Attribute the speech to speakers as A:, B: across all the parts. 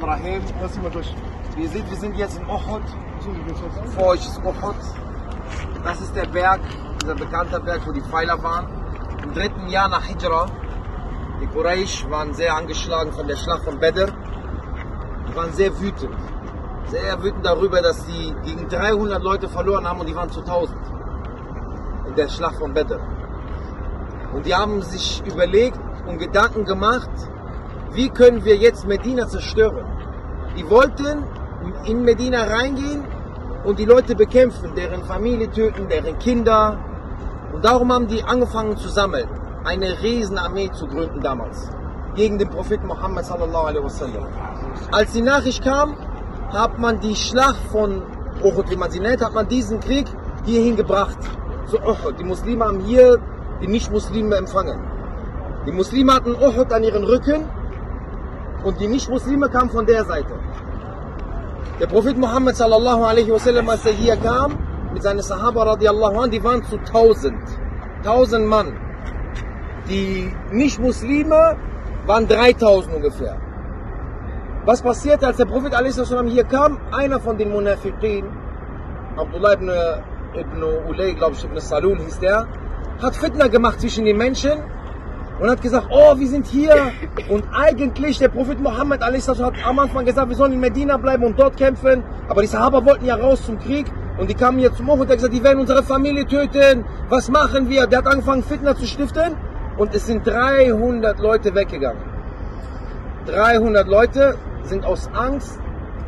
A: Durch.
B: Wie ihr seht, wir sind jetzt in Uhud.
A: Jetzt?
B: Vor euch ist Uhud. Das ist der Berg, dieser bekannte Berg, wo die Pfeiler waren. Im dritten Jahr nach Hijra. Die Quraysh waren sehr angeschlagen von der Schlacht von Badr. Die waren sehr wütend. Sehr wütend darüber, dass sie gegen 300 Leute verloren haben und die waren zu 1000. In der Schlacht von Badr. Und die haben sich überlegt und Gedanken gemacht, wie können wir jetzt Medina zerstören. Die wollten in Medina reingehen und die Leute bekämpfen, deren Familie töten, deren Kinder. Und darum haben die angefangen zu sammeln, eine Riesenarmee zu gründen damals, gegen den Propheten Muhammad sallallahu alaihi wasallam. Als die Nachricht kam, hat man die Schlacht von Uhud, wie man sie nennt, hat man diesen Krieg hierhin gebracht, zu Uhud. Die Muslime haben hier die Nicht-Muslime empfangen. Die Muslime hatten Uhud an ihren Rücken und die Nicht-Muslime kamen von der Seite. Der Prophet Muhammad sallallahu alaihi wasallam, als er hier kam, mit seinen Sahaba radiallahu an, die waren zu 1000. 1000 Mann. Die Nicht-Muslime waren 3000 ungefähr. Was passierte, als der Prophet a.s. hier kam? Einer von den Munafiqin, Abdullah ibn, ibn Ulay, glaube ich, ibn Salul hieß der, hat Fitna gemacht zwischen den Menschen und hat gesagt, oh, wir sind hier. Und eigentlich, der Prophet Muhammad a.s. hat am Anfang gesagt, wir sollen in Medina bleiben und dort kämpfen. Aber die Sahaba wollten ja raus zum Krieg. Und die kamen hier zum Hof und hat gesagt, die werden unsere Familie töten. Was machen wir? Der hat angefangen, Fitna zu stiften. Und es sind 300 Leute weggegangen. 300 Leute sind aus Angst,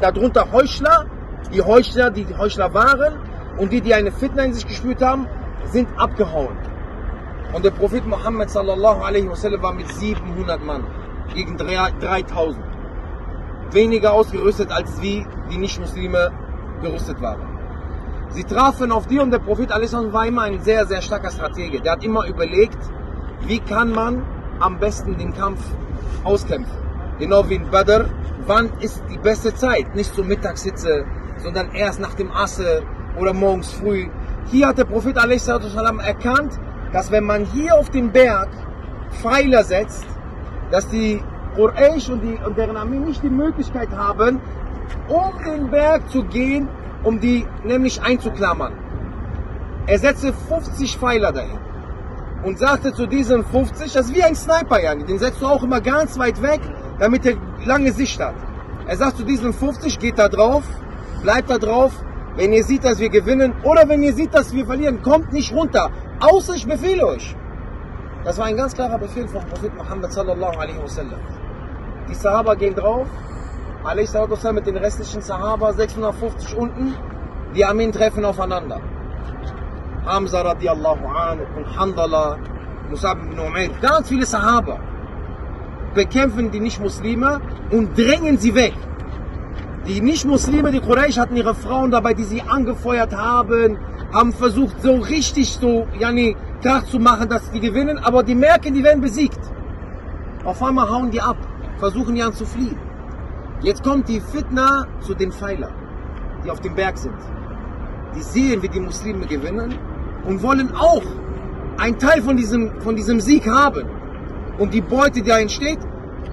B: darunter Heuchler, die Heuchler, die die Heuchler waren und die, die eine Fitna in sich gespürt haben, sind abgehauen. Und der Prophet Muhammad sallallahu alaihi wasallam war mit 700 Mann gegen 3000. Weniger ausgerüstet als wie die Nicht-Muslime gerüstet waren. Sie trafen auf die und der Prophet wasallam war immer ein sehr, sehr starker Stratege. Der hat immer überlegt, wie kann man am besten den Kampf auskämpfen. Genau wie in Badr, wann ist die beste Zeit? Nicht zur Mittagshitze, sondern erst nach dem Asse oder morgens früh. Hier hat der Prophet a.s. erkannt, dass wenn man hier auf den Berg Pfeiler setzt, dass die Quraysh und, und deren Armee nicht die Möglichkeit haben, um den Berg zu gehen, um die nämlich einzuklammern. Er setzte 50 Pfeiler dahin und sagte zu diesen 50, das ist wie ein Sniper, ja, den setzt du auch immer ganz weit weg, damit er lange Sicht hat. Er sagt zu diesen 50, geht da drauf, bleibt da drauf, wenn ihr seht, dass wir gewinnen oder wenn ihr seht, dass wir verlieren, kommt nicht runter, außer ich befehle euch. Das war ein ganz klarer Befehl vom Prophet Muhammad sallallahu alaihi wasallam. Die Sahaba gehen drauf, alaihi mit den restlichen Sahaba, 650 unten, die Armeen treffen aufeinander. Hamza radiallahu an und Handala, Musab ibn Umair, ganz viele Sahaba bekämpfen die Nicht-Muslime und drängen sie weg. Die Nicht-Muslime, die Quraysh hatten ihre Frauen dabei, die sie angefeuert haben, haben versucht so richtig so, yani, Krach zu machen, dass die gewinnen, aber die merken, die werden besiegt. Auf einmal hauen die ab, versuchen die an zu fliehen. Jetzt kommt die Fitna zu den Pfeilern, die auf dem Berg sind. Die sehen, wie die Muslime gewinnen und wollen auch einen Teil von diesem, von diesem Sieg haben. Und die Beute, die da entsteht,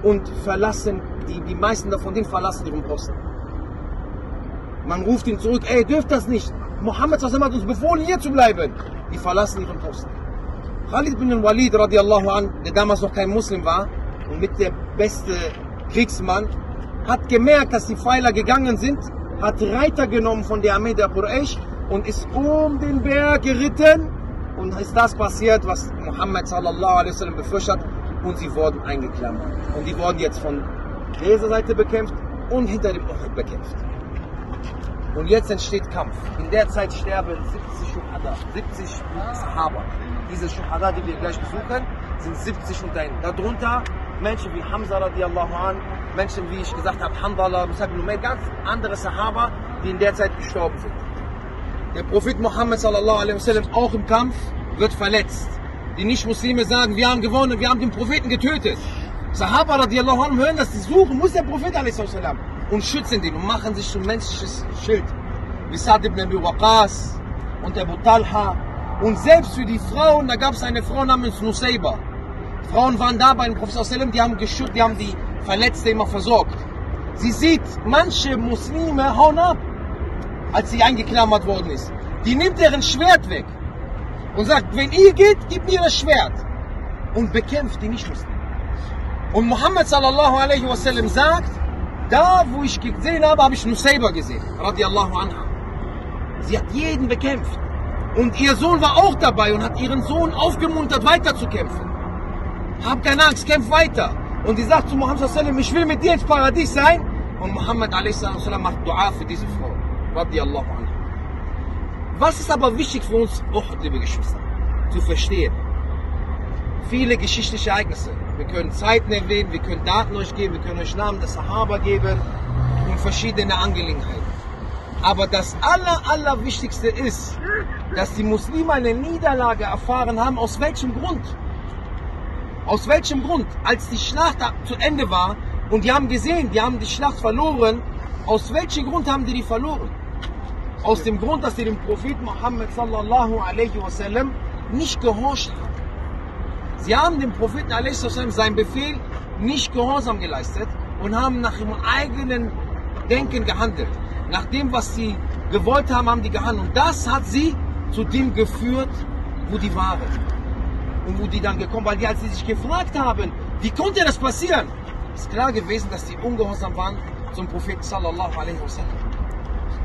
B: und verlassen, die, die meisten davon, den verlassen ihren Posten. Man ruft ihn zurück, ey, dürft das nicht. Mohammed hat uns befohlen, hier zu bleiben. Die verlassen ihren Posten. Khalid bin Walid radiallahu an, der damals noch kein Muslim war und mit der beste Kriegsmann, hat gemerkt, dass die Pfeiler gegangen sind, hat Reiter genommen von der Armee der Quraysh und ist um den Berg geritten und ist das passiert, was Muhammad sallallahu alaihi wasallam befürchtet hat und sie wurden eingeklammert. Und die wurden jetzt von dieser Seite bekämpft und hinter dem Uhud bekämpft. Und jetzt entsteht Kampf. In der Zeit sterben 70 Shuhada, 70 Sahaba. Diese Shuhada, die wir gleich besuchen, sind 70 unter ihnen. Darunter Menschen wie Hamza radiallahu an, Menschen wie ich gesagt habe, Handala, Musab ibn ganz andere Sahaba, die in der Zeit gestorben sind. Der Prophet Muhammad sallallahu alaihi wasallam auch im Kampf wird verletzt. Die Nicht-Muslime sagen, wir haben gewonnen, wir haben den Propheten getötet. Sahaba radiallahu anhu hören das, die suchen, muss der Prophet alaihi wasallam und schützen den und machen sich zum menschliches Schild. Wie Sa'd ibn Abi Waqas und Abu Talha. Und selbst für die Frauen, da gab es eine Frau namens Nusayba. Frauen waren da bei dem Prophet die haben geschützt, die haben die Verletzte immer versorgt. Sie sieht, manche Muslime hauen ab, als sie eingeklammert worden ist. Die nimmt deren Schwert weg und sagt, wenn ihr geht, gib mir das Schwert und bekämpft die Nicht-Muslime. Und Muhammad sallallahu alaihi wasallam sagt, da wo ich gesehen habe, habe ich Nusayba gesehen, radiallahu anha. Sie hat jeden bekämpft. Und ihr Sohn war auch dabei und hat ihren Sohn aufgemuntert, weiter zu kämpfen. Hab keine Angst, kämpf weiter. Und die sagt zu Muhammad ich will mit dir ins Paradies sein. Und Muhammad macht Dua für diese Frau. Radiallahu anha. Was ist aber wichtig für uns, liebe Geschwister, zu verstehen? Viele geschichtliche Ereignisse. Wir können Zeiten erwähnen, wir können Daten euch geben, wir können euch Namen der Sahaba geben und verschiedene Angelegenheiten. Aber das aller, aller Wichtigste ist, dass die Muslime eine Niederlage erfahren haben. Aus welchem Grund? Aus welchem Grund? Als die Schlacht zu Ende war und die haben gesehen, die haben die Schlacht verloren. Aus welchem Grund haben die die verloren? Aus dem Grund, dass sie dem Propheten Muhammad sallallahu alaihi wasallam nicht gehorcht haben. Sie haben dem Propheten seinen Befehl nicht gehorsam geleistet und haben nach ihrem eigenen Denken gehandelt. Nach dem, was sie gewollt haben, haben die gehandelt. Und das hat sie zu dem geführt, wo die waren. Und wo die dann gekommen weil die, als sie sich gefragt haben, wie konnte das passieren, ist klar gewesen, dass die ungehorsam waren zum Propheten sallallahu alaihi wasallam.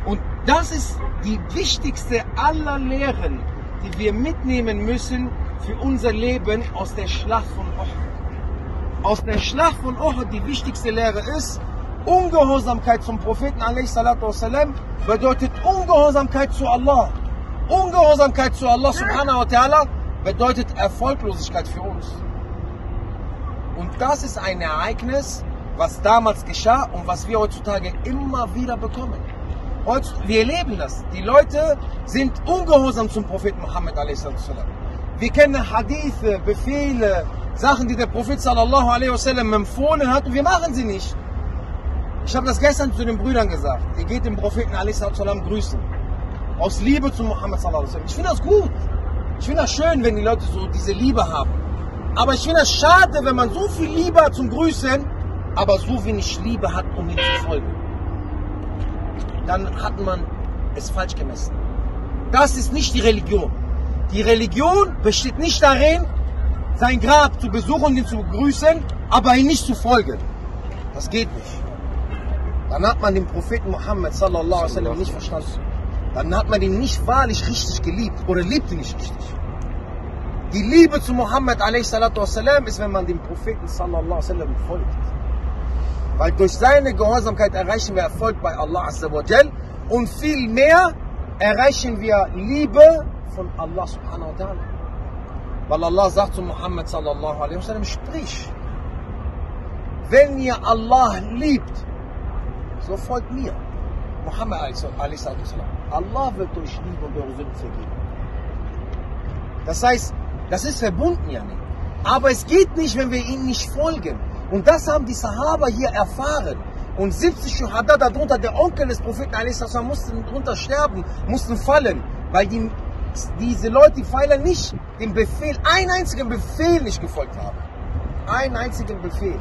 B: Und das ist die wichtigste aller Lehren, die wir mitnehmen müssen für unser Leben aus der Schlacht von Uhud. Aus der Schlacht von Uhud die wichtigste Lehre ist, Ungehorsamkeit zum Propheten والسلام, bedeutet Ungehorsamkeit zu Allah. Ungehorsamkeit zu Allah subhanahu wa ta'ala bedeutet Erfolglosigkeit für uns. Und das ist ein Ereignis, was damals geschah und was wir heutzutage immer wieder bekommen. Heute, wir erleben das. Die Leute sind ungehorsam zum Propheten Muhammad Wir kennen Hadithe, Befehle, Sachen, die der Prophet sallallahu alaihi wasallam empfohlen hat und wir machen sie nicht. Ich habe das gestern zu den Brüdern gesagt. Ihr geht den Propheten salam grüßen. Aus Liebe zu Muhammad sallallahu alaihi wasallam. Ich finde das gut. Ich finde das schön, wenn die Leute so diese Liebe haben. Aber ich finde es schade, wenn man so viel Liebe hat zum Grüßen, aber so wenig Liebe hat, um ihm zu folgen. Dann hat man es falsch gemessen. Das ist nicht die Religion. Die Religion besteht nicht darin, sein Grab zu besuchen und ihn zu begrüßen, aber ihm nicht zu folgen. Das geht nicht. Dann hat man den Propheten Muhammad sallallahu alaihi wasallam nicht verstanden. Dann hat man ihn nicht wahrlich richtig geliebt oder liebt ihn nicht richtig. Die Liebe zu Muhammad wasallam ist, wenn man dem Propheten sallallahu wasallam folgt. Weil durch seine Gehorsamkeit erreichen wir Erfolg bei Allah und viel mehr erreichen wir Liebe von Allah subhanahu wa ta'ala. Weil Allah sagt zu Muhammad sallallahu alaihi wasallam, sprich, wenn ihr Allah liebt, so folgt mir. Muhammad Allah wird euch lieben und eure Sünden vergeben. Das heißt, das ist verbunden ja nicht. Aber es geht nicht, wenn wir ihm nicht folgen. Und das haben die Sahaba hier erfahren. Und 70 Shuhada, darunter der Onkel des Propheten mussten darunter sterben, mussten fallen. Weil die, diese Leute, die Pfeiler nicht dem Befehl, einen einzigen Befehl nicht gefolgt haben. Einen einzigen Befehl.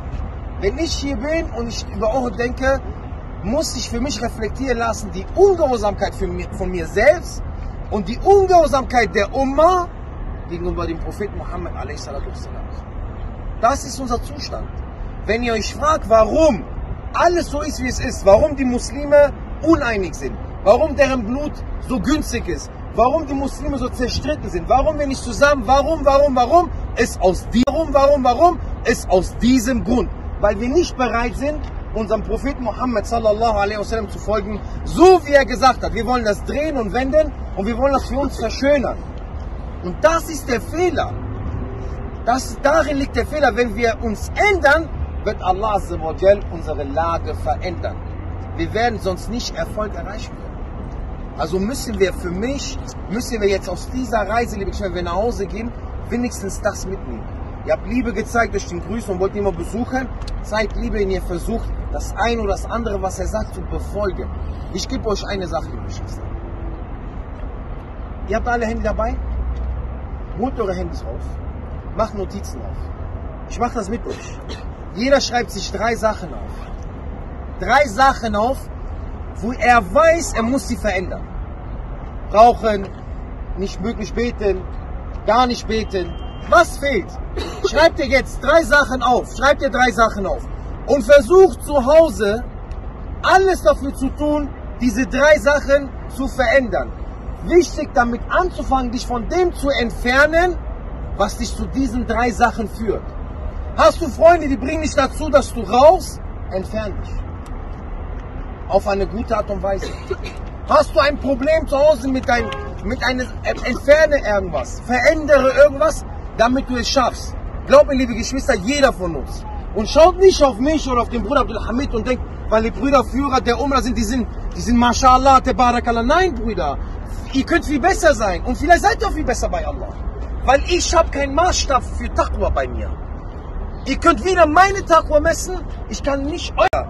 B: Wenn ich hier bin und ich über Uhud denke, muss ich für mich reflektieren lassen, die Ungehorsamkeit von mir selbst und die Ungehorsamkeit der Umma gegenüber dem Propheten Muhammad Das ist unser Zustand. Wenn ihr euch fragt, warum alles so ist, wie es ist, warum die Muslime uneinig sind, warum deren Blut so günstig ist, warum die Muslime so zerstritten sind, warum wir nicht zusammen, warum, warum, warum, ist aus warum, warum, warum, ist aus diesem Grund, weil wir nicht bereit sind, unserem Propheten Muhammad sallallahu alaihi wasallam zu folgen, so wie er gesagt hat. Wir wollen das drehen und wenden und wir wollen das für uns verschönern. Und das ist der Fehler. Das, darin liegt der Fehler. Wenn wir uns ändern, wird Allah unsere Lage verändern. Wir werden sonst nicht Erfolg erreichen können. Also müssen wir für mich, müssen wir jetzt aus dieser Reise, liebe Geschwister, wenn wir nach Hause gehen, wenigstens das mitnehmen. Ihr habt Liebe gezeigt durch den Grüßen und wollt ihn immer besuchen. Zeigt Liebe, in ihr versucht, das eine oder das andere, was er sagt, zu befolgen. Ich gebe euch eine Sache, liebe Geschwister. Ihr habt alle Hände dabei? Holt eure Handys raus. Macht Notizen auf. Ich mache das mit euch. Jeder schreibt sich drei Sachen auf. drei Sachen auf, wo er weiß, er muss sie verändern. Rauchen, nicht wirklich beten, gar nicht beten. Was fehlt? Schreib dir jetzt drei Sachen auf. Schreib dir drei Sachen auf. Und versuch zu Hause alles dafür zu tun, diese drei Sachen zu verändern. Wichtig damit anzufangen, dich von dem zu entfernen, was dich zu diesen drei Sachen führt. Hast du Freunde, die bringen dich dazu, dass du rauchst? Entfern dich. Auf eine gute Art und Weise. Hast du ein Problem zu Hause mit deinem, mit einem, entferne irgendwas, verändere irgendwas, damit du es schaffst. Glaub mir, liebe Geschwister, jeder von uns. Und schaut nicht auf mich oder auf den Bruder Abdul Hamid und denkt, weil die Brüder Führer der Umrah sind, die sind, die sind Mashallah, Barakallah. Nein, Brüder. Ihr könnt viel besser sein. Und vielleicht seid ihr auch viel besser bei Allah. Weil ich habe keinen Maßstab für Taqwa bei mir. Ihr könnt weder meine Taqwa messen, ich kann nicht euer.